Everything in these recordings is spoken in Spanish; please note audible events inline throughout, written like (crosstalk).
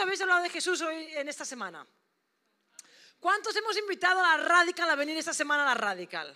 habéis hablado de Jesús hoy en esta semana? ¿Cuántos hemos invitado a la Radical a venir esta semana a la Radical?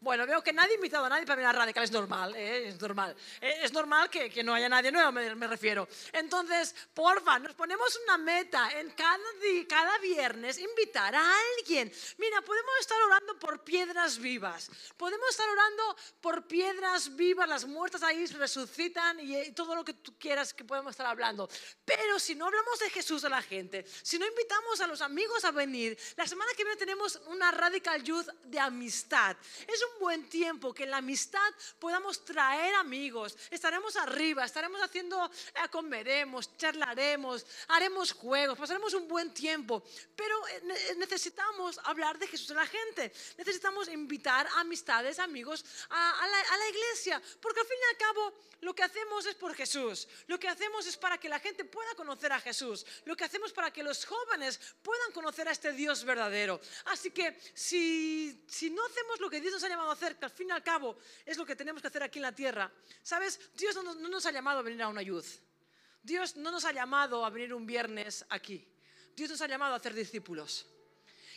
Bueno, veo que nadie ha invitado a nadie para venir a Radical, es normal, ¿eh? es normal. Eh, es normal que, que, no haya nadie nuevo, me, me, refiero. Entonces, porfa, nos ponemos una meta en cada, cada viernes, invitar a alguien. Mira, podemos estar orando por piedras vivas, podemos estar orando por piedras vivas, las muertas ahí resucitan y, y todo lo que tú quieras que podemos estar hablando. Pero si no hablamos de Jesús a la gente, si no invitamos a los amigos a venir, la semana que viene tenemos una Radical Youth de amistad. Es un buen tiempo que en la amistad podamos traer amigos. Estaremos arriba, estaremos haciendo, eh, comeremos, charlaremos, haremos juegos, pasaremos un buen tiempo. Pero eh, necesitamos hablar de Jesús a la gente. Necesitamos invitar amistades, amigos a, a, la, a la iglesia. Porque al fin y al cabo lo que hacemos es por Jesús. Lo que hacemos es para que la gente pueda conocer a Jesús. Lo que hacemos para que los jóvenes puedan conocer a este Dios verdadero. Así que si, si no hacemos lo que Dios nos ha a hacer, que al fin y al cabo es lo que tenemos que hacer aquí en la tierra, ¿sabes? Dios no, no nos ha llamado a venir a una youth. Dios no nos ha llamado a venir un viernes aquí. Dios nos ha llamado a hacer discípulos.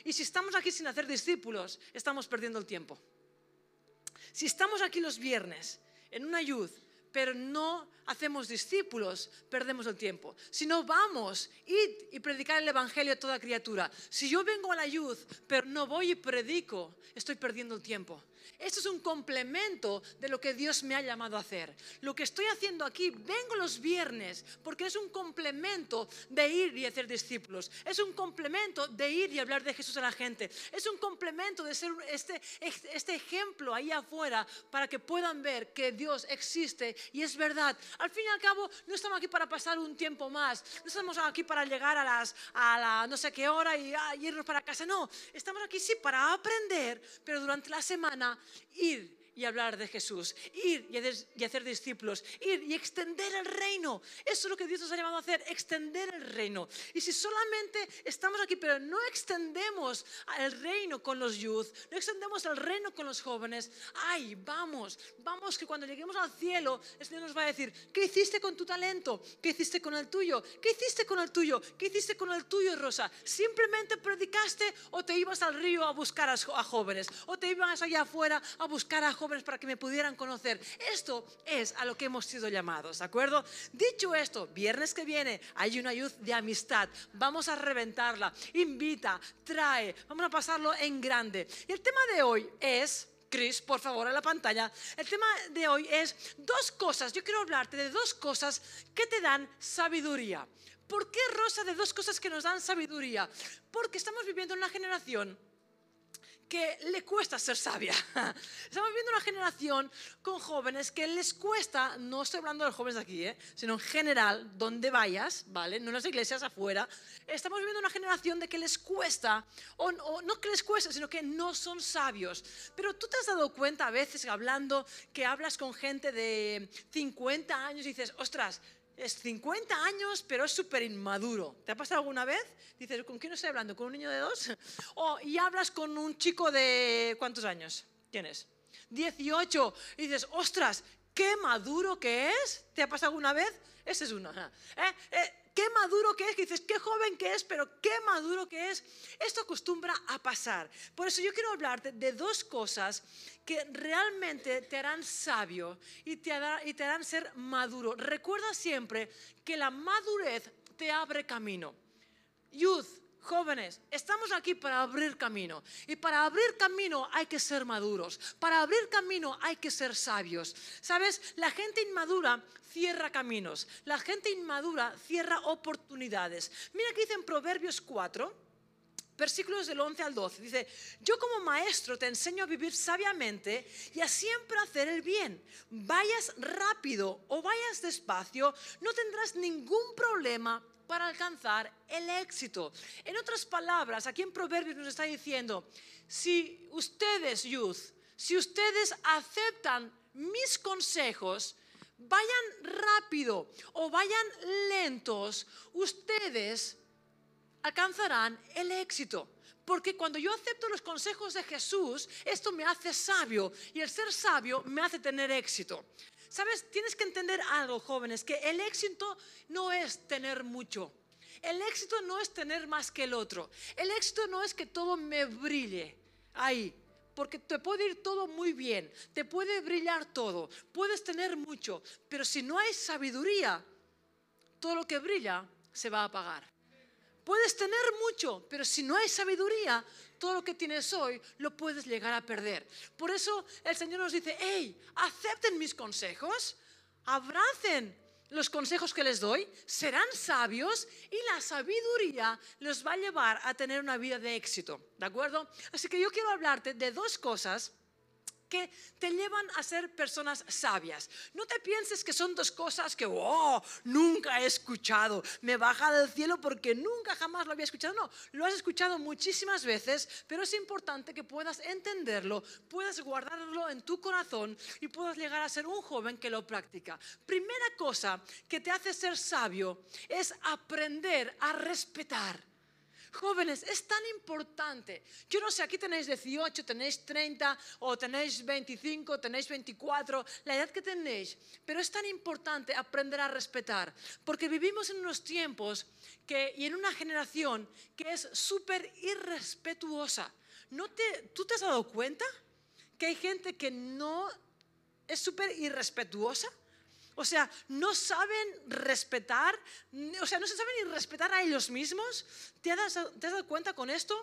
Y si estamos aquí sin hacer discípulos, estamos perdiendo el tiempo. Si estamos aquí los viernes en una youth pero no hacemos discípulos, perdemos el tiempo. Si no vamos, id y predicar el Evangelio a toda criatura. Si yo vengo a la youth, pero no voy y predico, estoy perdiendo el tiempo. Esto es un complemento de lo que Dios me ha llamado a hacer. Lo que estoy haciendo aquí, vengo los viernes porque es un complemento de ir y hacer discípulos. Es un complemento de ir y hablar de Jesús a la gente. Es un complemento de ser este, este ejemplo ahí afuera para que puedan ver que Dios existe y es verdad. Al fin y al cabo, no estamos aquí para pasar un tiempo más. No estamos aquí para llegar a las a la no sé qué hora y, ah, y irnos para casa. No, estamos aquí sí para aprender, pero durante la semana ir y hablar de Jesús, ir y hacer discípulos, ir y extender el reino. Eso es lo que Dios nos ha llamado a hacer, extender el reino. Y si solamente estamos aquí, pero no extendemos el reino con los youth, no extendemos el reino con los jóvenes, ay, vamos, vamos que cuando lleguemos al cielo, el Señor nos va a decir, ¿qué hiciste con tu talento? ¿Qué hiciste con el tuyo? ¿Qué hiciste con el tuyo? ¿Qué hiciste con el tuyo, Rosa? ¿Simplemente predicaste o te ibas al río a buscar a jóvenes? ¿O te ibas allá afuera a buscar a jóvenes? Para que me pudieran conocer. Esto es a lo que hemos sido llamados, ¿de acuerdo? Dicho esto, viernes que viene hay una youth de amistad. Vamos a reventarla. Invita, trae, vamos a pasarlo en grande. Y el tema de hoy es... Chris, por favor, a la pantalla. El tema de hoy es dos cosas. Yo quiero hablarte de dos cosas que te dan sabiduría. ¿Por qué, Rosa, de dos cosas que nos dan sabiduría? Porque estamos viviendo en una generación que le cuesta ser sabia. (laughs) Estamos viendo una generación con jóvenes que les cuesta, no estoy hablando de los jóvenes de aquí, ¿eh? sino en general, donde vayas, ¿vale? No en las iglesias, afuera. Estamos viviendo una generación de que les cuesta, o, o no que les cuesta, sino que no son sabios. Pero tú te has dado cuenta a veces hablando que hablas con gente de 50 años y dices, ostras, es 50 años, pero es súper inmaduro. ¿Te ha pasado alguna vez? Dices, ¿con quién estoy hablando? ¿Con un niño de dos? (laughs) O, y hablas con un chico de... ¿Cuántos años? ¿Quién es? 18. Y dices, ostras, qué maduro que es. ¿Te ha pasado alguna vez? Ese es uno. ¿Eh? ¿Eh? Qué maduro que es, dices, qué joven que es, pero qué maduro que es. Esto acostumbra a pasar. Por eso yo quiero hablarte de dos cosas que realmente te harán sabio y te, harán, y te harán ser maduro. Recuerda siempre que la madurez te abre camino. Youth, Jóvenes, estamos aquí para abrir camino. Y para abrir camino hay que ser maduros. Para abrir camino hay que ser sabios. ¿Sabes? La gente inmadura cierra caminos. La gente inmadura cierra oportunidades. Mira que dice en Proverbios 4 versículos del 11 al 12. Dice, yo como maestro te enseño a vivir sabiamente y a siempre hacer el bien. Vayas rápido o vayas despacio, no tendrás ningún problema para alcanzar el éxito. En otras palabras, aquí en Proverbios nos está diciendo, si ustedes, youth, si ustedes aceptan mis consejos, vayan rápido o vayan lentos, ustedes alcanzarán el éxito. Porque cuando yo acepto los consejos de Jesús, esto me hace sabio y el ser sabio me hace tener éxito. Sabes, tienes que entender algo, jóvenes, que el éxito no es tener mucho. El éxito no es tener más que el otro. El éxito no es que todo me brille ahí. Porque te puede ir todo muy bien, te puede brillar todo, puedes tener mucho, pero si no hay sabiduría, todo lo que brilla se va a apagar. Puedes tener mucho, pero si no hay sabiduría, todo lo que tienes hoy lo puedes llegar a perder. Por eso el Señor nos dice, hey, acepten mis consejos, abracen los consejos que les doy, serán sabios y la sabiduría los va a llevar a tener una vida de éxito. ¿De acuerdo? Así que yo quiero hablarte de dos cosas que te llevan a ser personas sabias. No te pienses que son dos cosas que, oh, nunca he escuchado, me baja del cielo porque nunca jamás lo había escuchado. No, lo has escuchado muchísimas veces, pero es importante que puedas entenderlo, puedas guardarlo en tu corazón y puedas llegar a ser un joven que lo practica. Primera cosa que te hace ser sabio es aprender a respetar. Jóvenes, es tan importante. Yo no sé, aquí tenéis 18, tenéis 30 o tenéis 25, tenéis 24, la edad que tenéis, pero es tan importante aprender a respetar, porque vivimos en unos tiempos que, y en una generación que es súper irrespetuosa. ¿No te, ¿Tú te has dado cuenta que hay gente que no es súper irrespetuosa? O sea, no saben respetar, o sea, no se saben ni respetar a ellos mismos. ¿Te has, dado cuenta con esto?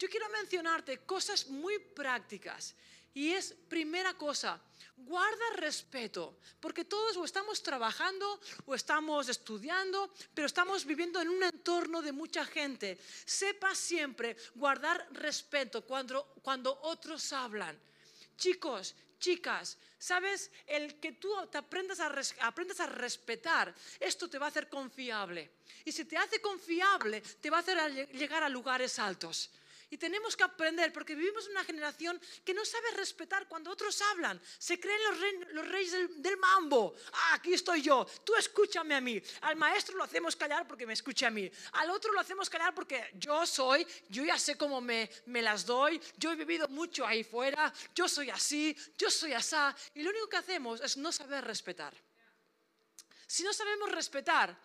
Yo quiero mencionarte cosas muy prácticas. Y es primera cosa, guarda respeto, porque todos o estamos trabajando o estamos estudiando, pero estamos viviendo en un entorno de mucha gente. Sepa siempre guardar respeto cuando, cuando otros hablan. Chicos, chicas, ¿sabes? El que tú te aprendas a, aprendas a respetar, esto te va a hacer confiable. Y si te hace confiable, te va a hacer llegar a lugares altos. Y tenemos que aprender, porque vivimos una generación que no sabe respetar cuando otros hablan. Se creen los, reyes del, mambo. Ah, aquí estoy yo, tú escúchame a mí. Al maestro lo hacemos callar porque me escucha a mí. Al otro lo hacemos callar porque yo soy, yo ya sé cómo me, me las doy, yo he vivido mucho ahí fuera, yo soy así, yo soy asá. Y lo único que hacemos es no saber respetar. Si no sabemos respetar,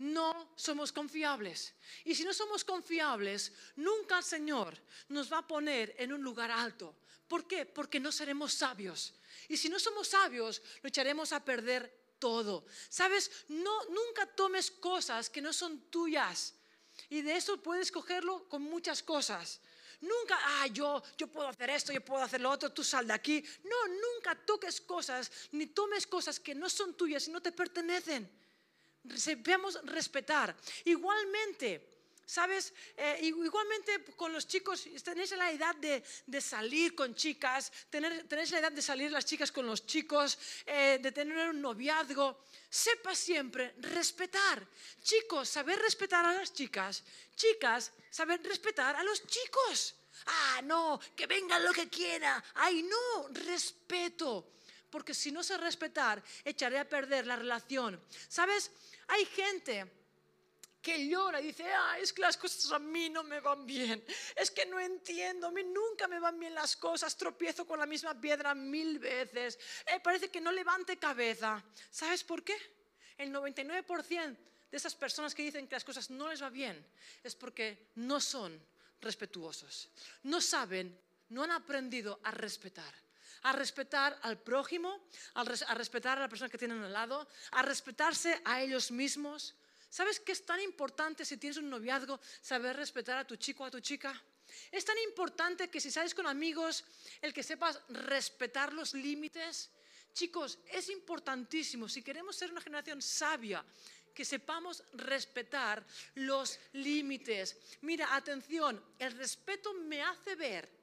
no somos confiables. Y si no somos confiables, nunca el Señor nos va a poner en un lugar alto. ¿Por qué? Porque no seremos sabios. Y si no somos sabios, lo echaremos a perder todo. ¿Sabes? No, nunca tomes cosas que no son tuyas. Y de eso puedes cogerlo con muchas cosas. Nunca, ah, yo, yo puedo hacer esto, yo puedo hacer lo otro, tú sal de aquí. No, nunca toques cosas ni tomes cosas que no son tuyas y no te pertenecen sepamos respetar. Igualmente, ¿sabes? Eh, igualmente con los chicos, tenéis la edad de, salir con chicas, tenéis la edad de salir las chicas con los chicos, eh, de tener un noviazgo. Sepa siempre respetar. Chicos, saber respetar a las chicas. Chicas, saber respetar a los chicos. Ah, no, que venga lo que quiera. Ay, no, respeto. Porque si no sé respetar, echaré a perder la relación. ¿Sabes? Hay gente que llora y dice, ah, es que las cosas a mí no me van bien, es que no entiendo, a mí nunca me van bien las cosas, tropiezo con la misma piedra mil veces, eh, parece que no levante cabeza. ¿Sabes por qué? El 99% de esas personas que dicen que las cosas no les va bien es porque no son respetuosos, no saben, no han aprendido a respetar a respetar al prójimo, a respetar a la persona que tienen al lado, a respetarse a ellos mismos. ¿Sabes qué es tan importante si tienes un noviazgo saber respetar a tu chico o a tu chica? Es tan importante que si sales con amigos, el que sepas respetar los límites. Chicos, es importantísimo si queremos ser una generación sabia, que sepamos respetar los límites. Mira, atención, el respeto me hace ver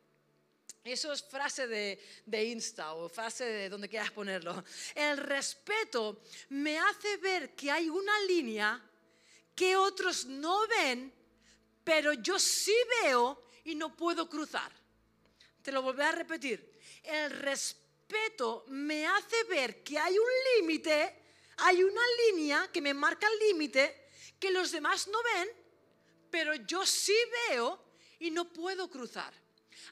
eso es frase de, Insta o frase de donde quieras ponerlo. El respeto me hace ver que hay una línea que otros no ven, pero yo sí veo y no puedo cruzar. Te lo volveré a repetir. El respeto me hace ver que hay un límite, hay una línea que me marca el límite que los demás no ven, pero yo sí veo y no puedo cruzar.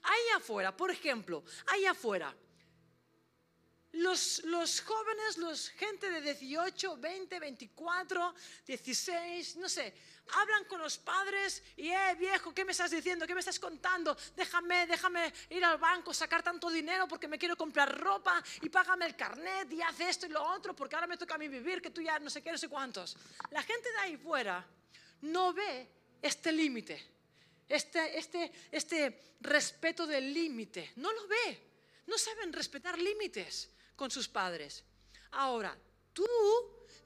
Ahí afuera, por ejemplo, ahí afuera, los, los jóvenes, los gente de 18, 20, 24, 16, no sé, hablan con los padres y, eh, viejo, ¿qué me estás diciendo? ¿Qué me estás contando? Déjame, déjame ir al banco, sacar tanto dinero porque me quiero comprar ropa y págame el carnet y haz esto y lo otro porque ahora me toca a mí vivir, que tú ya no sé qué, no sé cuántos. La gente de ahí fuera no ve este límite, este, este, este respeto del límite, no lo ve. No saben respetar límites con sus padres. Ahora, tú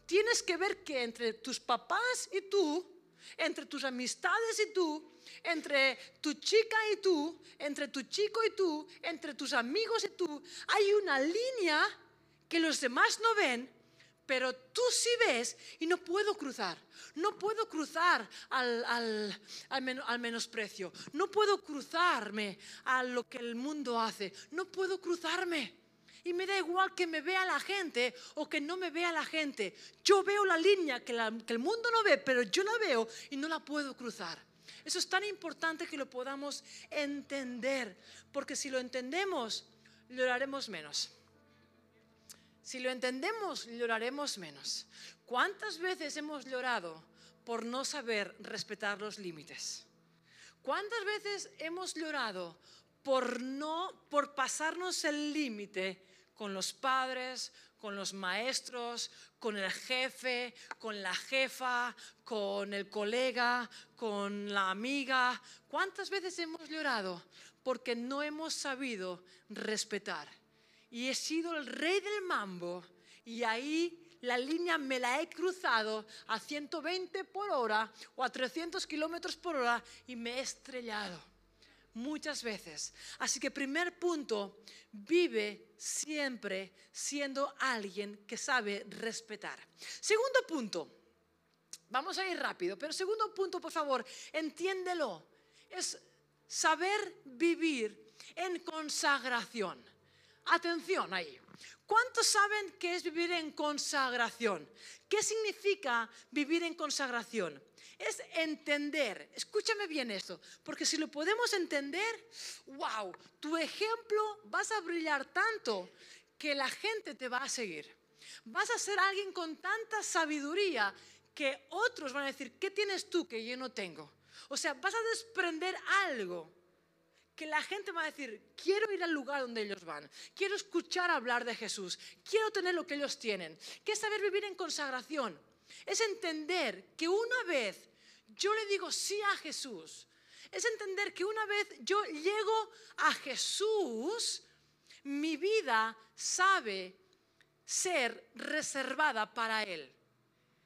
tienes que ver que entre tus papás y tú, entre tus amistades y tú, entre tu chica y tú, entre tu chico y tú, entre tus amigos y tú, hay una línea que los demás no ven, pero tú sí ves y no puedo cruzar. No puedo cruzar al, al, al, menosprecio. No puedo cruzarme a lo que el mundo hace. No puedo cruzarme. Y me da igual que me vea la gente o que no me vea la gente. Yo veo la línea que, el mundo no ve, pero yo la veo y no la puedo cruzar. Eso es tan importante que lo podamos entender, porque si lo entendemos, lloraremos menos. Si lo entendemos, lloraremos menos. ¿Cuántas veces hemos llorado por no saber respetar los límites? ¿Cuántas veces hemos llorado por no por pasarnos el límite con los padres, con los maestros, con el jefe, con la jefa, con el colega, con la amiga. ¿Cuántas veces hemos llorado? Porque no hemos sabido respetar. Y he sido el rey del mambo y ahí la línea me la he cruzado a 120 por hora o a 300 kilómetros por hora y me he estrellado muchas veces. Así que primer punto, vive siempre siendo alguien que sabe respetar. Segundo punto, vamos a ir rápido, pero segundo punto, por favor, entiéndelo, es saber vivir en consagración. Atención ahí. ¿Cuántos saben qué es vivir en consagración? ¿Qué significa vivir en consagración? es entender. Escúchame bien esto, porque si lo podemos entender, wow, tu ejemplo vas a brillar tanto que la gente te va a seguir. Vas a ser alguien con tanta sabiduría que otros van a decir, ¿qué tienes tú que yo no tengo? O sea, vas a desprender algo que la gente va a decir, quiero ir al lugar donde ellos van, quiero escuchar hablar de Jesús, quiero tener lo que ellos tienen. ¿Qué es saber vivir en consagración? Es entender que una vez yo le digo sí a Jesús, es entender que una vez yo llego a Jesús, mi vida sabe ser reservada para Él.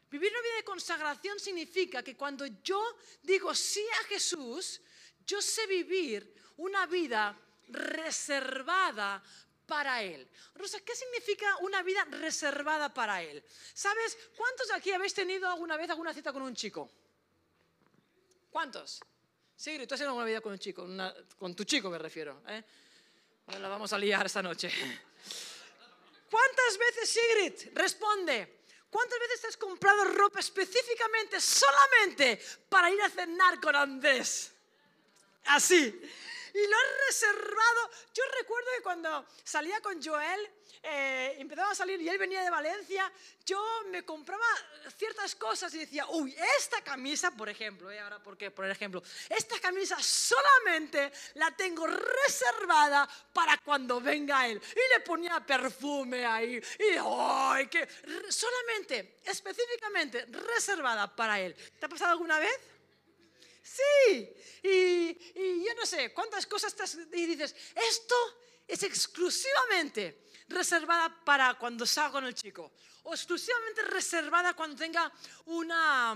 Vivir una vida de consagración significa que cuando yo digo sí a Jesús, yo sé vivir una vida reservada para Él. Rosa, ¿qué significa una vida reservada para Él? ¿Sabes cuántos de aquí habéis tenido alguna vez alguna cita con un chico? ¿Cuántos? Sigrid, tú has una vida con un chico, con tu chico me refiero. ¿eh? la vamos a liar esta noche. ¿Cuántas veces, Sigrid, responde, cuántas veces has comprado ropa específicamente, solamente para ir a cenar con Andrés? Así y lo he reservado. Yo recuerdo que cuando salía con Joel, eh, empezaba a salir y él venía de Valencia, yo me compraba ciertas cosas y decía, uy, esta camisa, por ejemplo, ¿eh? ahora por qué, por ejemplo, esta camisa solamente la tengo reservada para cuando venga él. Y le ponía perfume ahí, y ¡ay! Que solamente, específicamente reservada para él. ¿Te ha pasado alguna vez? Sí, y, yo no sé cuántas cosas estás y dices, esto es exclusivamente reservada para cuando salgo con el chico, o exclusivamente reservada cuando tenga una,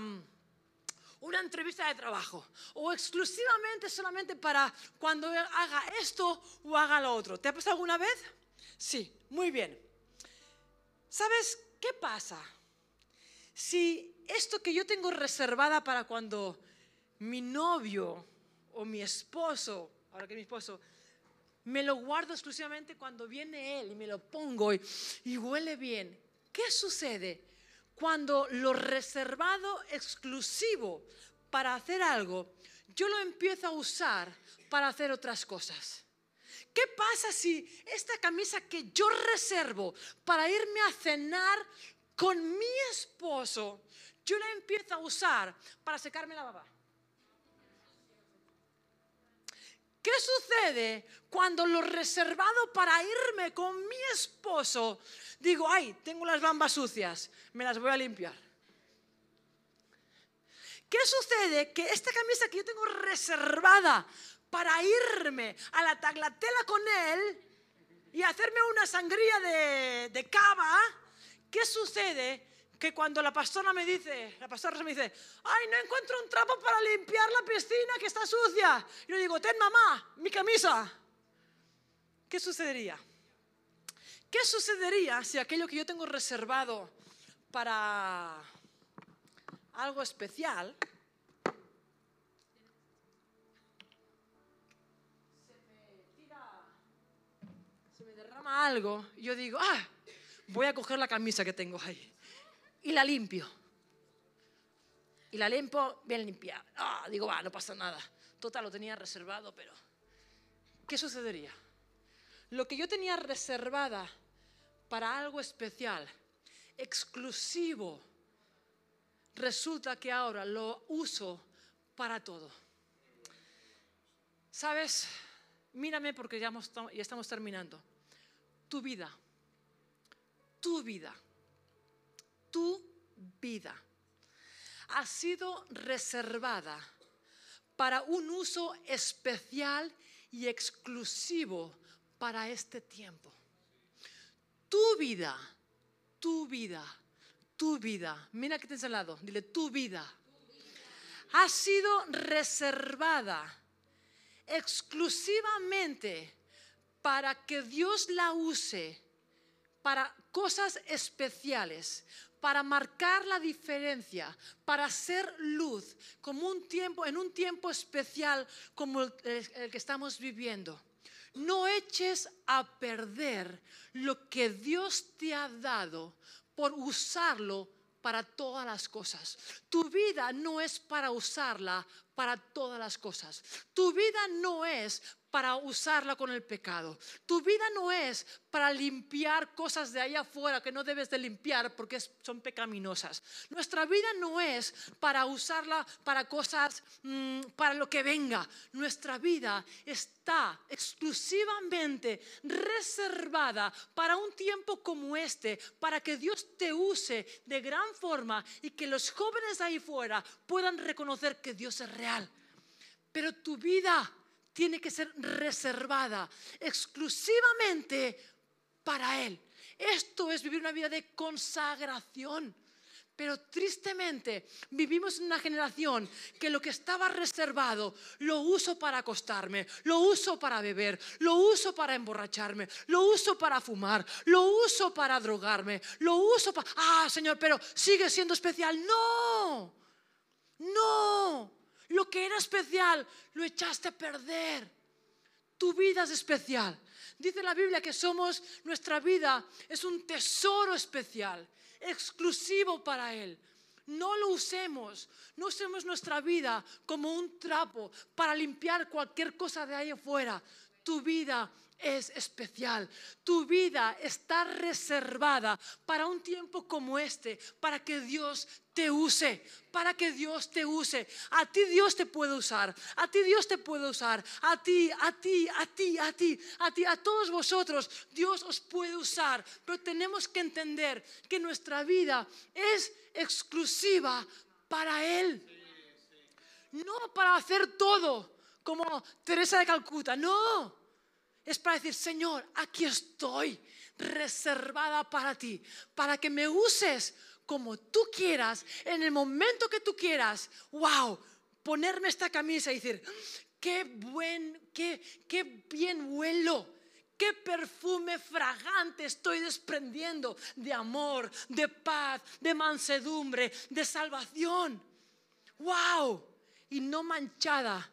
una entrevista de trabajo, o exclusivamente solamente para cuando haga esto o haga lo otro. ¿Te ha pasado alguna vez? Sí, muy bien. ¿Sabes qué pasa? Si esto que yo tengo reservada para cuando mi novio o mi esposo, ahora que mi esposo, me lo guardo exclusivamente cuando viene él y me lo pongo y, huele bien. ¿Qué sucede cuando lo reservado exclusivo para hacer algo, yo lo empiezo a usar para hacer otras cosas? ¿Qué pasa si esta camisa que yo reservo para irme a cenar con mi esposo, yo la empiezo a usar para secarme la baba? ¿Qué sucede cuando lo reservado para irme con mi esposo, digo, ay, tengo las bambas sucias, me las voy a limpiar? ¿Qué sucede? Que esta camisa que yo tengo reservada para irme a la taglatela con él y hacerme una sangría de, de cava, ¿qué sucede? Que cuando la pastora me dice, la pastora me dice, ay, no encuentro un trapo para limpiar la piscina que está sucia. Yo le digo, ten mamá, mi camisa. ¿Qué sucedería? ¿Qué sucedería si aquello que yo tengo reservado para algo especial algo, yo digo, ah, voy a coger la camisa que tengo ahí y la limpio. Y la limpio bien limpiada. Ah, digo, va, no pasa nada. Total, lo tenía reservado, pero ¿qué sucedería? Lo que yo tenía reservada para algo especial, exclusivo, resulta que ahora lo uso para todo. ¿Sabes? Mírame porque ya estamos terminando tu vida, tu vida, tu vida ha sido reservada para un uso especial y exclusivo para este tiempo. Tu vida, tu vida, tu vida. Mira que tienes al lado, dile tu vida. Ha sido reservada exclusivamente para que Dios la use para cosas especiales, para marcar la diferencia, para ser luz, como un tiempo, en un tiempo especial como el, el que estamos viviendo. No eches a perder lo que Dios te ha dado por usarlo para todas las cosas. Tu vida no es para usarla para todas las cosas. Tu vida no es para usarla con el pecado. Tu vida no es para limpiar cosas de ahí afuera que no debes de limpiar porque son pecaminosas. Nuestra vida no es para usarla para cosas, mm, para lo que venga. Nuestra vida está exclusivamente reservada para un tiempo como este, para que Dios te use de gran forma y que los jóvenes ahí fuera puedan reconocer que Dios es real. Pero tu vida tiene que ser reservada exclusivamente para Él. Esto es vivir una vida de consagración. Pero tristemente vivimos en una generación que lo que estaba reservado lo uso para acostarme, lo uso para beber, lo uso para emborracharme, lo uso para fumar, lo uso para drogarme, lo uso para... Ah, Señor, pero sigue siendo especial. No, no. Lo que era especial lo echaste a perder. Tu vida es especial. Dice la Biblia que somos, nuestra vida es un tesoro especial, exclusivo para Él. No lo usemos, no usemos nuestra vida como un trapo para limpiar cualquier cosa de ahí afuera. Tu vida es especial. Tu vida está reservada para un tiempo como este, para que Dios te use, para que Dios te use. A ti Dios te puede usar, a ti Dios te puede usar, a ti, a ti, a ti, a ti, a ti, a todos vosotros Dios os puede usar. Pero tenemos que entender que nuestra vida es exclusiva para Él. No para hacer todo como Teresa de Calcuta, no es para decir, Señor, aquí estoy reservada para ti, para que me uses como tú quieras, en el momento que tú quieras. ¡Wow! Ponerme esta camisa y decir, qué buen, qué, qué bien huelo. Qué perfume fragante estoy desprendiendo de amor, de paz, de mansedumbre, de salvación. ¡Wow! Y no manchada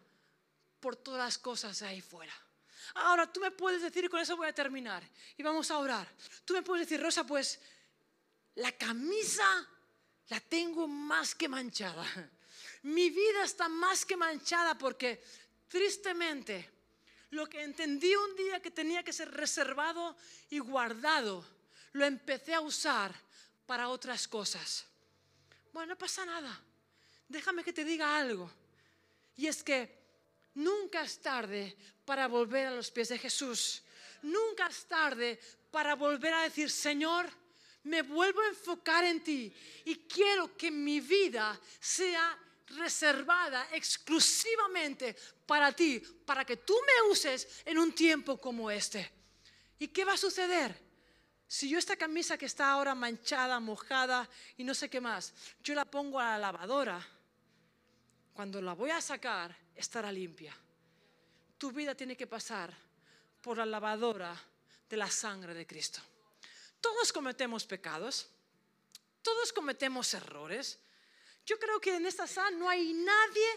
por todas las cosas ahí fuera. Ahora tú me puedes decir, y con eso voy a terminar, y vamos a orar. Tú me puedes decir, Rosa, pues la camisa la tengo más que manchada. Mi vida está más que manchada porque tristemente lo que entendí un día que tenía que ser reservado y guardado, lo empecé a usar para otras cosas. Bueno, no pasa nada. Déjame que te diga algo. Y es que nunca es tarde para volver a los pies de Jesús. Nunca es tarde para volver a decir, Señor, me vuelvo a enfocar en ti y quiero que mi vida sea reservada exclusivamente para ti, para que tú me uses en un tiempo como este. ¿Y qué va a suceder? Si yo esta camisa que está ahora manchada, mojada y no sé qué más, yo la pongo a la lavadora, cuando la voy a sacar, estará limpia. Tu vida tiene que pasar por la lavadora de la sangre de Cristo. Todos cometemos pecados, todos cometemos errores. Yo creo que en esta sala no hay nadie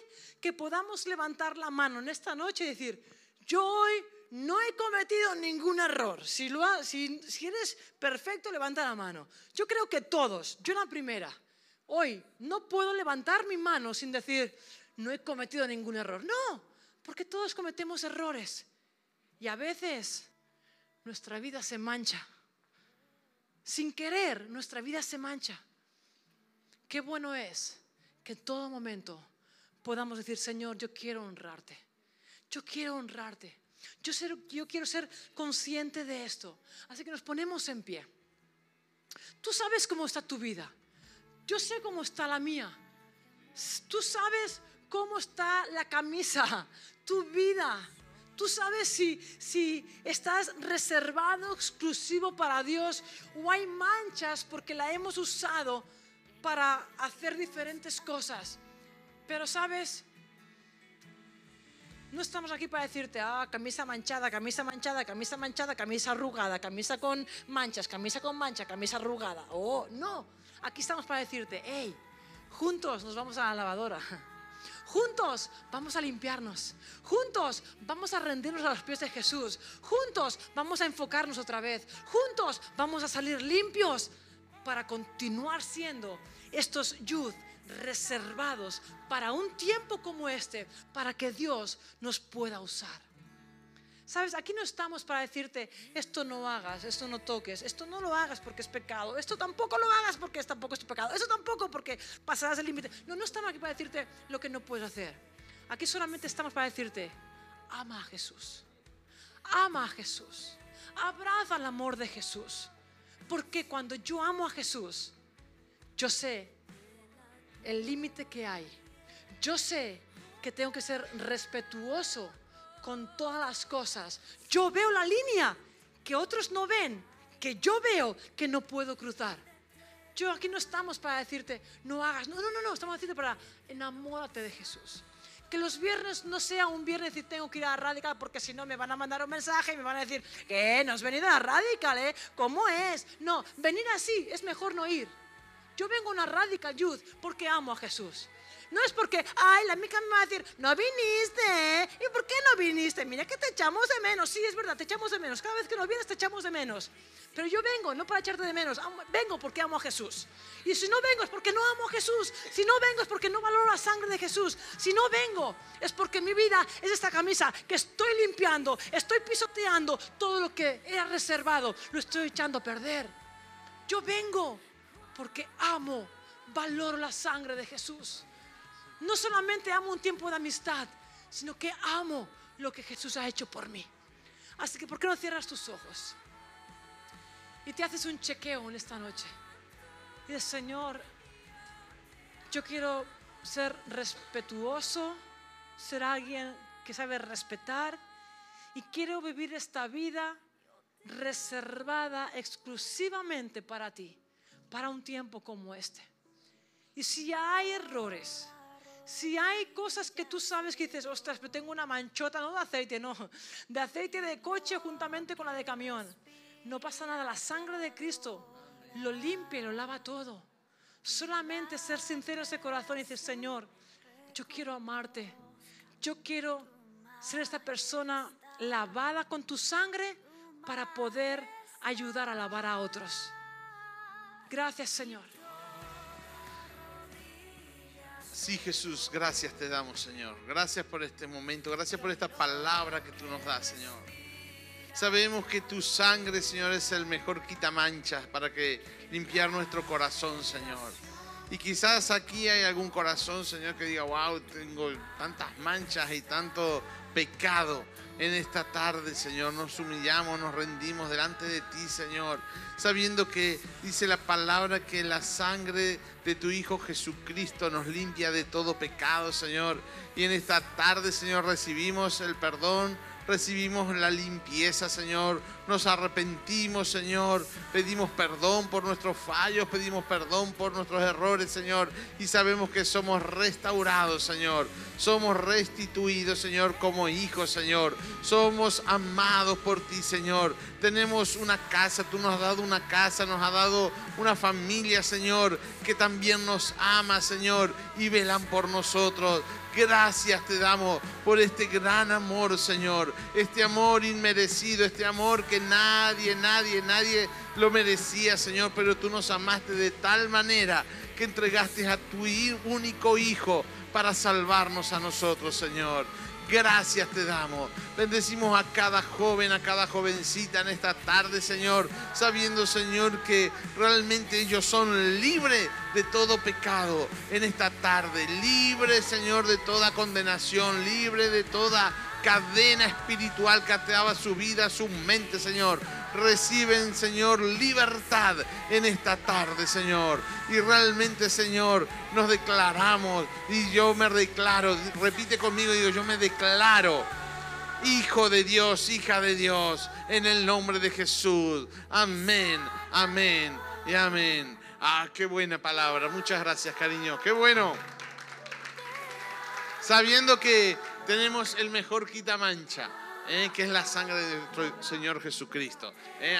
que podamos levantar la mano en esta noche y decir, yo hoy no he cometido ningún error. Si, si, eres perfecto, levanta la mano. Yo creo que todos, yo la primera, hoy no puedo levantar mi mano sin decir, no he cometido ningún error. No, porque todos cometemos errores. Y a veces nuestra vida se mancha. Sin querer, nuestra vida se mancha. Qué bueno es que en todo momento podamos decir, Señor, yo quiero honrarte. Yo quiero honrarte. Yo, quiero ser consciente de esto. Así que nos ponemos en pie. Tú sabes cómo está tu vida. Yo sé cómo está la mía. Tú sabes cómo está la camisa, tu vida. Tú sabes si, si estás reservado exclusivo para Dios o hay manchas porque la hemos usado para hacer diferentes cosas. Pero sabes, no estamos aquí para decirte, ah, camisa manchada, camisa manchada, camisa manchada, camisa arrugada, camisa con manchas, camisa con mancha, camisa arrugada. Oh, no. Aquí estamos para decirte, hey, juntos nos vamos a la lavadora. Juntos vamos a limpiarnos. Juntos vamos a rendirnos a los pies de Jesús. Juntos vamos a enfocarnos otra vez. Juntos vamos a salir limpios para continuar siendo estos youth reservados para un tiempo como este, para que Dios nos pueda usar. Sabes, aquí no estamos para decirte, esto no hagas, esto no toques, esto no lo hagas porque es pecado, esto tampoco lo hagas porque tampoco es pecado, eso tampoco porque pasarás el límite. No, no estamos aquí para decirte lo que no puedes hacer. Aquí solamente estamos para decirte, ama a Jesús, ama a Jesús, abraza el amor de Jesús. Porque cuando yo amo a Jesús, yo sé el límite que hay. Yo sé que tengo que ser respetuoso con todas las cosas. Yo veo la línea que otros no ven, que yo veo que no puedo cruzar. Yo aquí no estamos para decirte, no hagas. No, no, no, no. Estamos diciendo para enamórate de Jesús. Que los viernes no sea un viernes y tengo que ir a Radical porque si no me van a mandar un mensaje y me van a decir, que no has venido a Radical, ¿eh? ¿Cómo es? No, venir así es mejor no ir. Yo vengo a una Radical Youth porque amo a Jesús. No es porque, ay, la mica me va a decir, no viniste. ¿eh? ¿Y por qué no viniste? Mira que te echamos de menos. Sí, es verdad, te echamos de menos. Cada vez que no vienes te echamos de menos. Pero yo vengo, no para echarte de menos. Vengo porque amo a Jesús. Y si no vengo es porque no amo a Jesús. Si no vengo es porque no valoro la sangre de Jesús. Si no vengo es porque mi vida es esta camisa que estoy limpiando, estoy pisoteando. Todo lo que era reservado lo estoy echando a perder. Yo vengo porque amo, valoro la sangre de Jesús no solamente amo un tiempo de amistad, sino que amo lo que Jesús ha hecho por mí. Así que, ¿por qué no cierras tus ojos? Y te haces un chequeo en esta noche. Y dices, Señor, yo quiero ser respetuoso, ser alguien que sabe respetar y quiero vivir esta vida reservada exclusivamente para ti, para un tiempo como este. Y si hay errores, si hay cosas que tú sabes que dices, ostras, pero tengo una manchota, no de aceite, no, de aceite de coche juntamente con la de camión. No pasa nada, la sangre de Cristo lo limpia y lo lava todo. Solamente ser sincero ese corazón y decir, Señor, yo quiero amarte. Yo quiero ser esta persona lavada con tu sangre para poder ayudar a lavar a otros. Gracias, Señor. Sí, Jesús, gracias te damos, Señor. Gracias por este momento, gracias por esta palabra que tú nos das, Señor. Sabemos que tu sangre, Señor, es el mejor quitamanchas para que limpiar nuestro corazón, Señor. Y quizás aquí hay algún corazón, Señor, que diga, wow, tengo tantas manchas y tanto pecado. En esta tarde, Señor, nos humillamos, nos rendimos delante de ti, Señor, sabiendo que dice la palabra que la sangre de tu Hijo Jesucristo nos limpia de todo pecado, Señor. Y en esta tarde, Señor, recibimos el perdón recibimos la limpieza, Señor. Nos arrepentimos, Señor. Pedimos perdón por nuestros fallos, pedimos perdón por nuestros errores, Señor. Y sabemos que somos restaurados, Señor. Somos restituidos, Señor, como hijos, Señor. Somos amados por ti, Señor. Tenemos una casa, tú nos has dado una casa, nos has dado una familia, Señor, que también nos ama, Señor, y velan por nosotros. Gracias te damos por este gran amor, Señor. Este amor inmerecido, este amor que nadie, nadie, nadie lo merecía, Señor. Pero tú nos amaste de tal manera que entregaste a tu único Hijo para salvarnos a nosotros, Señor. Gracias te damos. Bendecimos a cada joven, a cada jovencita en esta tarde, Señor, sabiendo, Señor, que realmente ellos son libres de todo pecado en esta tarde. Libres, Señor, de toda condenación, libre de toda cadena espiritual que ateaba su vida, su mente, Señor. Reciben, Señor, libertad en esta tarde, Señor. Y realmente, Señor, nos declaramos, y yo me declaro, repite conmigo, digo, yo me declaro hijo de Dios, hija de Dios, en el nombre de Jesús. Amén, amén y amén. Ah, qué buena palabra. Muchas gracias, cariño. Qué bueno. Sabiendo que tenemos el mejor quitamancha, ¿eh? que es la sangre de nuestro Señor Jesucristo. ¿eh?